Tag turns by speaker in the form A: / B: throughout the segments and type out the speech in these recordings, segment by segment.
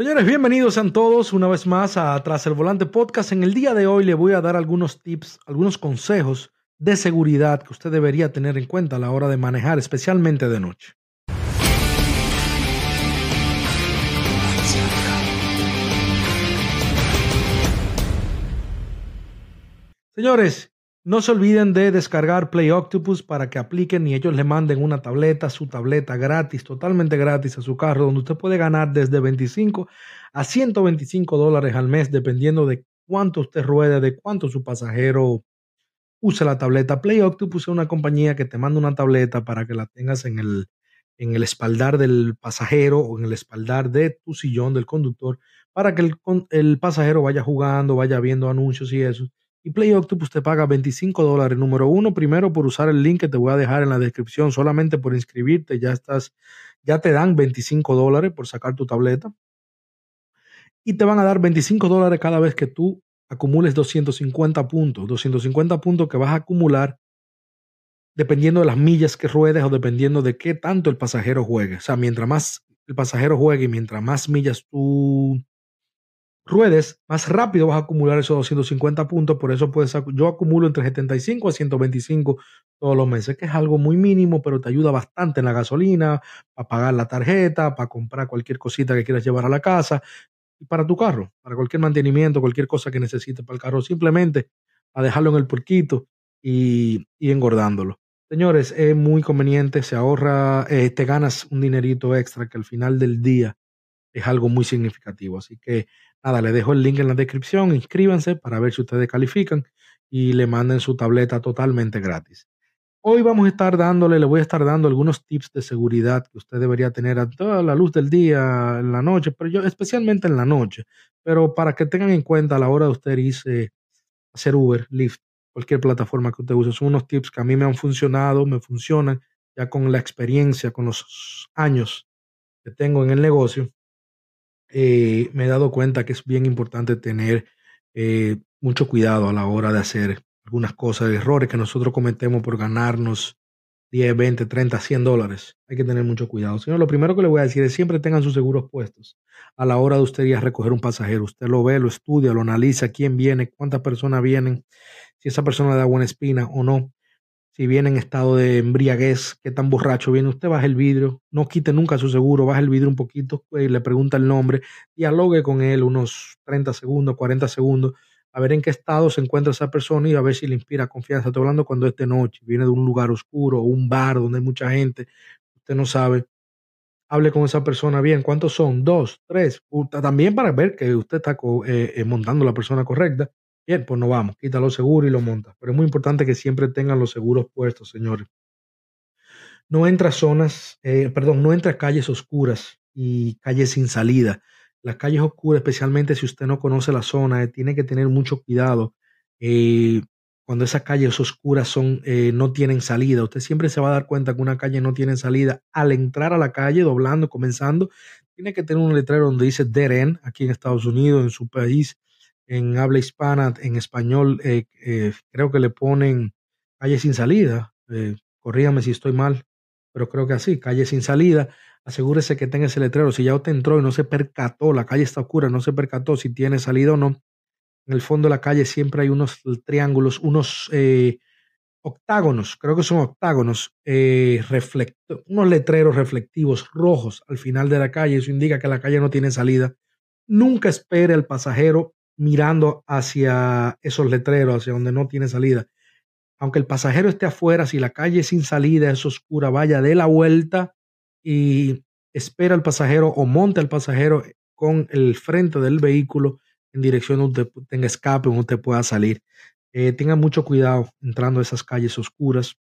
A: Señores, bienvenidos a todos una vez más a Tras el Volante Podcast. En el día de hoy le voy a dar algunos tips, algunos consejos de seguridad que usted debería tener en cuenta a la hora de manejar, especialmente de noche. Señores, no se olviden de descargar Play Octopus para que apliquen y ellos le manden una tableta, su tableta gratis, totalmente gratis a su carro, donde usted puede ganar desde 25 a 125 dólares al mes, dependiendo de cuánto usted ruede, de cuánto su pasajero use la tableta. Play Octopus es una compañía que te manda una tableta para que la tengas en el, en el espaldar del pasajero o en el espaldar de tu sillón del conductor, para que el, el pasajero vaya jugando, vaya viendo anuncios y eso y Play Octopus te paga 25 dólares. Número uno, primero por usar el link que te voy a dejar en la descripción. Solamente por inscribirte ya estás, ya te dan 25 dólares por sacar tu tableta. Y te van a dar 25 dólares cada vez que tú acumules 250 puntos. 250 puntos que vas a acumular dependiendo de las millas que ruedes o dependiendo de qué tanto el pasajero juegue. O sea, mientras más el pasajero juegue y mientras más millas tú ruedes, más rápido vas a acumular esos 250 puntos. Por eso puedes, yo acumulo entre 75 a 125 todos los meses, que es algo muy mínimo, pero te ayuda bastante en la gasolina, para pagar la tarjeta, para comprar cualquier cosita que quieras llevar a la casa y para tu carro, para cualquier mantenimiento, cualquier cosa que necesites para el carro, simplemente a dejarlo en el porquito y, y engordándolo. Señores, es muy conveniente, se ahorra, eh, te ganas un dinerito extra que al final del día es algo muy significativo. Así que nada, le dejo el link en la descripción, inscríbanse para ver si ustedes califican y le manden su tableta totalmente gratis. Hoy vamos a estar dándole, le voy a estar dando algunos tips de seguridad que usted debería tener a toda la luz del día, en la noche, pero yo especialmente en la noche, pero para que tengan en cuenta a la hora de usted irse hacer Uber, Lyft, cualquier plataforma que usted use. Son unos tips que a mí me han funcionado, me funcionan ya con la experiencia, con los años que tengo en el negocio eh, me he dado cuenta que es bien importante tener eh, mucho cuidado a la hora de hacer algunas cosas, errores que nosotros cometemos por ganarnos 10, 20, 30, 100 dólares. Hay que tener mucho cuidado. Señor, lo primero que le voy a decir es siempre tengan sus seguros puestos a la hora de usted ir a recoger un pasajero. Usted lo ve, lo estudia, lo analiza, quién viene, cuántas personas vienen, si esa persona le da buena espina o no si viene en estado de embriaguez, qué tan borracho viene, usted baja el vidrio, no quite nunca su seguro, baja el vidrio un poquito, y le pregunta el nombre, dialogue con él unos 30 segundos, 40 segundos, a ver en qué estado se encuentra esa persona y a ver si le inspira confianza. Estoy hablando cuando es de noche, viene de un lugar oscuro, un bar donde hay mucha gente, usted no sabe. Hable con esa persona bien. ¿Cuántos son? Dos, tres. También para ver que usted está eh, eh, montando la persona correcta. Bien, pues no vamos, quita los seguros y lo monta. Pero es muy importante que siempre tengan los seguros puestos, señores. No entra zonas, eh, perdón, no entra calles oscuras y calles sin salida. Las calles oscuras, especialmente si usted no conoce la zona, eh, tiene que tener mucho cuidado. Eh, cuando esas calles oscuras son, no tienen salida, usted siempre se va a dar cuenta que una calle no tiene salida. Al entrar a la calle, doblando, comenzando, tiene que tener un letrero donde dice dead end, aquí en Estados Unidos, en su país en habla hispana, en español, eh, eh, creo que le ponen calle sin salida. Eh, corrígame si estoy mal, pero creo que así, calle sin salida. Asegúrese que tenga ese letrero. Si ya usted entró y no se percató, la calle está oscura, no se percató si tiene salida o no. En el fondo de la calle siempre hay unos triángulos, unos octágonos, creo que son octágonos, unos letreros reflectivos rojos al final de la calle. Eso indica que la calle no tiene salida. Nunca espere al pasajero mirando hacia esos letreros, hacia donde no tiene salida. Aunque el pasajero esté afuera, si la calle es sin salida, es oscura, vaya de la vuelta y espera al pasajero o monte al pasajero con el frente del vehículo en dirección donde tenga escape, donde usted pueda salir. Eh, tenga mucho cuidado entrando a esas calles oscuras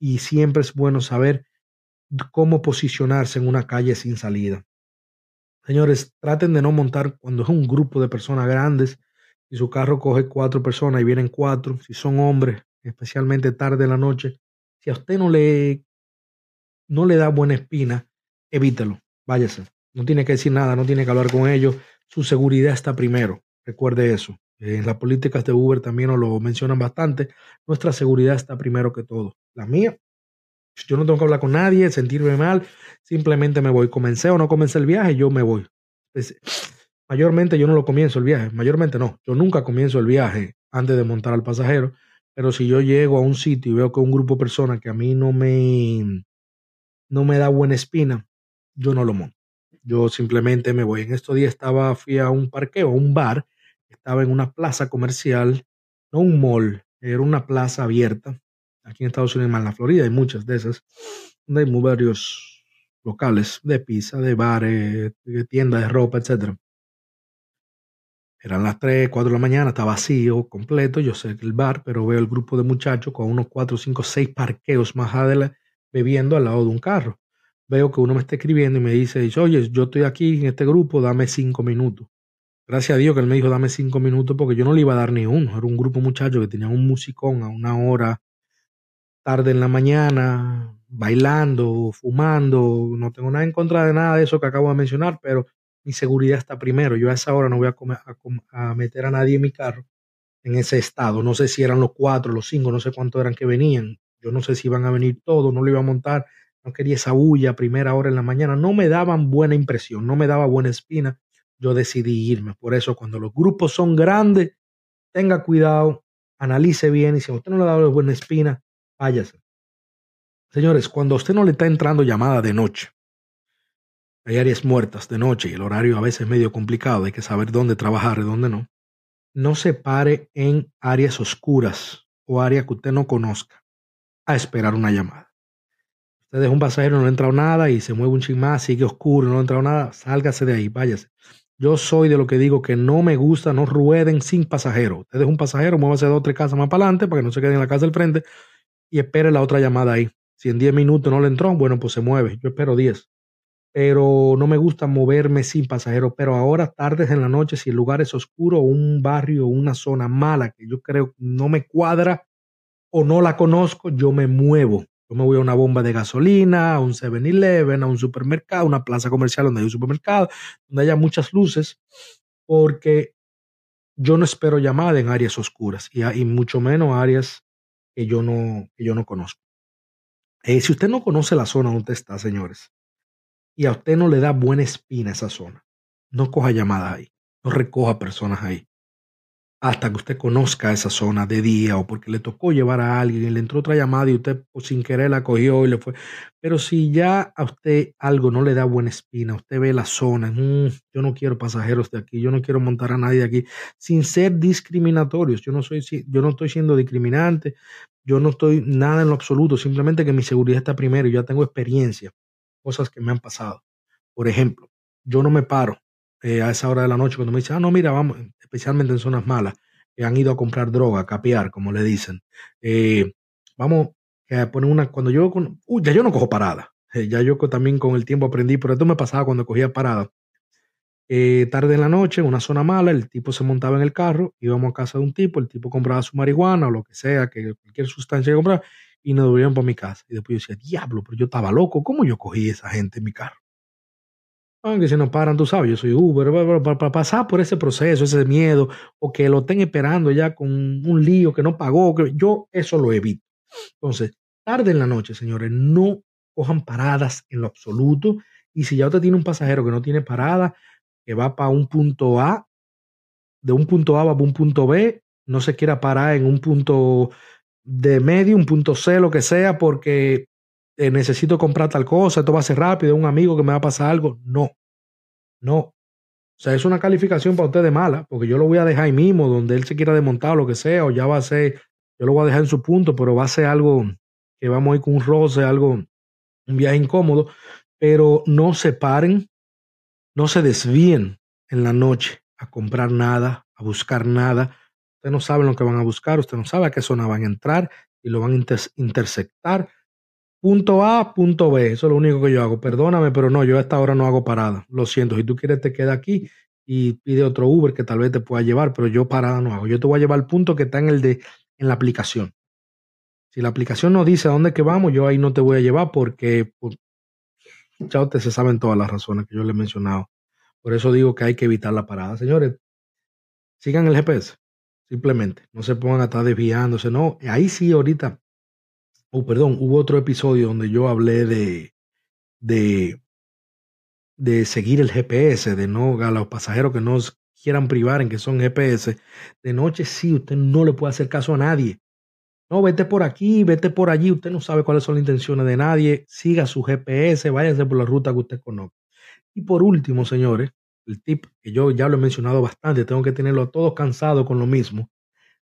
A: y siempre es bueno saber cómo posicionarse en una calle sin salida. Señores, traten de no montar cuando es un grupo de personas grandes. Si su carro coge cuatro personas y vienen cuatro, si son hombres, especialmente tarde en la noche, si a usted no le, no le da buena espina, evítelo, váyase. No tiene que decir nada, no tiene que hablar con ellos. Su seguridad está primero. Recuerde eso. En las políticas de Uber también nos lo mencionan bastante. Nuestra seguridad está primero que todo. La mía yo no tengo que hablar con nadie, sentirme mal, simplemente me voy. Comencé o no comencé el viaje, yo me voy. Mayormente yo no lo comienzo el viaje, mayormente no, yo nunca comienzo el viaje antes de montar al pasajero, pero si yo llego a un sitio y veo que un grupo de personas que a mí no me, no me da buena espina, yo no lo monto. Yo simplemente me voy. En estos días estaba, fui a un parqueo, a un bar, estaba en una plaza comercial, no un mall, era una plaza abierta. Aquí en Estados Unidos, en la Florida, hay muchas de esas, donde hay varios locales de pizza, de bares, de tiendas de ropa, etcétera. Eran las 3, 4 de la mañana, está vacío, completo. Yo sé que el bar, pero veo el grupo de muchachos con unos 4, 5, 6 parqueos más adelante bebiendo al lado de un carro. Veo que uno me está escribiendo y me dice, oye, yo estoy aquí en este grupo, dame 5 minutos. Gracias a Dios que él me dijo, dame 5 minutos, porque yo no le iba a dar ni uno. Era un grupo de muchachos que tenían un musicón a una hora tarde en la mañana, bailando, fumando. No tengo nada en contra de nada de eso que acabo de mencionar, pero mi seguridad está primero. Yo a esa hora no voy a, meter a nadie en mi carro en ese estado. No sé si eran los cuatro, los cinco, no sé cuántos eran que venían. Yo no sé si iban a venir todos, no lo iba a montar. No quería esa bulla a primera hora en la mañana. No me daban buena impresión, no me daba buena espina. Yo decidí irme. Por eso, cuando los grupos son grandes, tenga cuidado, analice bien y si a usted no le dado buena espina, váyase. Señores, cuando a usted no le está entrando llamada de noche, hay áreas muertas de noche y el horario a veces es medio complicado, hay que saber dónde trabajar y dónde no. No se pare en áreas oscuras o áreas que usted no conozca a esperar una llamada. Usted deja un pasajero, no le ha entrado nada y se mueve un ching más, sigue oscuro, no le ha entrado nada, sálgase de ahí, váyase. Yo soy de lo que digo que no me gusta, no rueden sin pasajero. Usted deja un pasajero, muévase dos o tres casas más para adelante para que no se quede en la casa del frente y espere la otra llamada ahí. Si en 10 minutos no le entró, bueno, pues se mueve. Yo espero 10 pero no me gusta moverme sin pasajeros. Pero ahora, tardes en la noche, si el lugar es oscuro, un barrio, una zona mala que yo creo no me cuadra o no la conozco, yo me muevo. Yo me voy a una bomba de gasolina, a un 7-Eleven, a un supermercado, una plaza comercial donde hay un supermercado, donde haya muchas luces, porque yo no espero llamada en áreas oscuras y, y mucho menos áreas que yo no, que yo no conozco. Eh, si usted no conoce la zona donde está, señores, y a usted no le da buena espina esa zona, no coja llamadas ahí, no recoja personas ahí. Hasta que usted conozca esa zona de día o porque le tocó llevar a alguien y le entró otra llamada y usted pues, sin querer la cogió y le fue. Pero si ya a usted algo no le da buena espina, usted ve la zona, mm, yo no quiero pasajeros de aquí, yo no quiero montar a nadie de aquí, sin ser discriminatorios. Yo no, soy, yo no estoy siendo discriminante, yo no estoy nada en lo absoluto, simplemente que mi seguridad está primero, yo ya tengo experiencia cosas que me han pasado. Por ejemplo, yo no me paro eh, a esa hora de la noche cuando me dicen, ah, no, mira, vamos, especialmente en zonas malas, que han ido a comprar droga, a capear, como le dicen. Eh, vamos una, cuando yo, con, ya yo no cojo parada. Eh, ya yo también con el tiempo aprendí, pero esto me pasaba cuando cogía parada. tarde en la noche, en una zona mala, el tipo se montaba en el carro, íbamos a casa de un tipo, el tipo compraba su marihuana o lo que sea, que cualquier sustancia que compraba, y nos devolvieron para mi casa. Y después yo decía, diablo, pero yo estaba loco, ¿cómo yo cogí esa gente en mi carro? Aunque si no paran, tú sabes, yo soy Uber, para, pasar por ese proceso, ese miedo, o que lo estén esperando ya con un lío que no pagó, yo eso lo evito. Entonces, tarde en la noche, señores, no cojan paradas en lo absoluto. Y si ya usted tiene un pasajero que no tiene parada, que va para un punto A, de un punto A va para un punto B, no se quiera parar en un punto de medio, un punto C, lo que sea, porque eh, necesito comprar tal cosa, esto va a ser rápido, un amigo que me va a pasar algo. No, no. O sea, es una calificación para usted de mala, porque yo lo voy a dejar ahí mismo, donde él se quiera desmontar o lo que sea, o ya va a ser, yo lo voy a dejar en su punto, pero va a ser algo que vamos a ir con un roce, algo, un viaje incómodo, pero no se paren, no se desvíen en la noche a comprar nada, a buscar nada, Usted no sabe lo que van a buscar, usted no sabe a qué zona van a entrar y lo van a intersectar. Punto A, punto B, eso es lo único que yo hago. Perdóname, pero no, yo a esta hora no hago parada. Lo siento, si tú quieres te queda aquí y pide otro Uber que tal vez te pueda llevar, pero yo parada no hago. Yo te voy a llevar al punto que está en el de en la aplicación. Si la aplicación no dice a dónde que vamos, yo ahí no te voy a llevar porque pues, ya ustedes se saben todas las razones que yo les he mencionado. Por eso digo que hay que evitar la parada. Señores, sigan el GPS. Simplemente, no se pongan a estar desviándose, no. Ahí sí, ahorita, oh, perdón, hubo otro episodio donde yo hablé de, de, de seguir el GPS, de no a los pasajeros que no quieran privar en que son GPS, de noche sí, usted no le puede hacer caso a nadie. No, vete por aquí, vete por allí, usted no sabe cuáles son las intenciones de nadie, siga su GPS, váyase por la ruta que usted conoce. Y por último, señores, el tip que yo ya lo he mencionado bastante, tengo que tenerlo a todos cansados con lo mismo.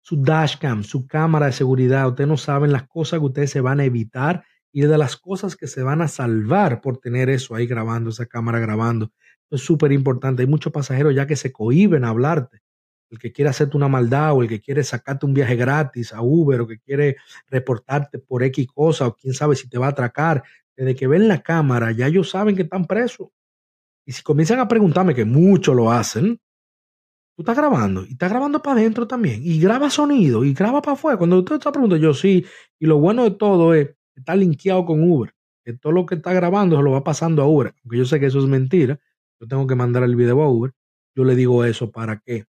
A: Su dashcam, su cámara de seguridad, ustedes no saben las cosas que ustedes se van a evitar y de las cosas que se van a salvar por tener eso ahí grabando, esa cámara grabando. es súper importante. Hay muchos pasajeros ya que se cohiben a hablarte. El que quiere hacerte una maldad o el que quiere sacarte un viaje gratis a Uber o que quiere reportarte por X cosa o quién sabe si te va a atracar. Desde que ven la cámara ya ellos saben que están presos. Y si comienzan a preguntarme, que muchos lo hacen, tú estás grabando y estás grabando para adentro también y graba sonido y graba para afuera. Cuando usted está preguntando, yo sí. Y lo bueno de todo es que está linkeado con Uber, que todo lo que está grabando se lo va pasando a Uber. Aunque yo sé que eso es mentira, yo tengo que mandar el video a Uber. Yo le digo eso para que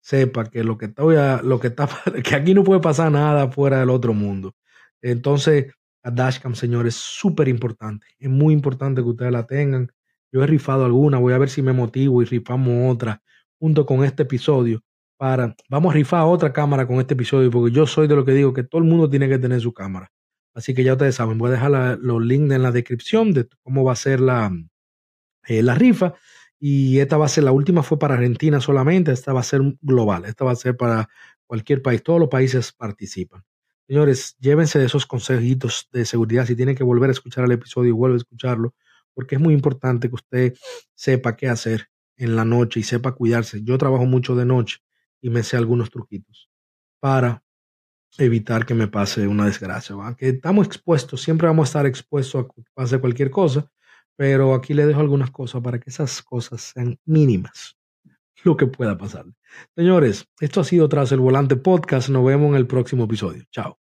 A: sepa que lo que está, lo que está, que aquí no puede pasar nada fuera del otro mundo. Entonces, la dashcam, señores, es súper importante. Es muy importante que ustedes la tengan. Yo he rifado alguna, voy a ver si me motivo y rifamos otra junto con este episodio para, vamos a rifar otra cámara con este episodio porque yo soy de lo que digo que todo el mundo tiene que tener su cámara. Así que ya ustedes saben, voy a dejar los links en la descripción de cómo va a ser la, eh, la rifa. Y esta va a ser, la última fue para Argentina solamente, esta va a ser global, esta va a ser para cualquier país, todos los países participan. Señores, llévense de esos consejitos de seguridad. Si tienen que volver a escuchar el episodio, vuelve a escucharlo porque es muy importante que usted sepa qué hacer en la noche y sepa cuidarse. Yo trabajo mucho de noche y me sé algunos truquitos para evitar que me pase una desgracia. Que estamos expuestos, siempre vamos a estar expuestos a que pase cualquier cosa, pero aquí le dejo algunas cosas para que esas cosas sean mínimas, lo que pueda pasar. Señores, esto ha sido Tras el Volante Podcast. Nos vemos en el próximo episodio. Chao.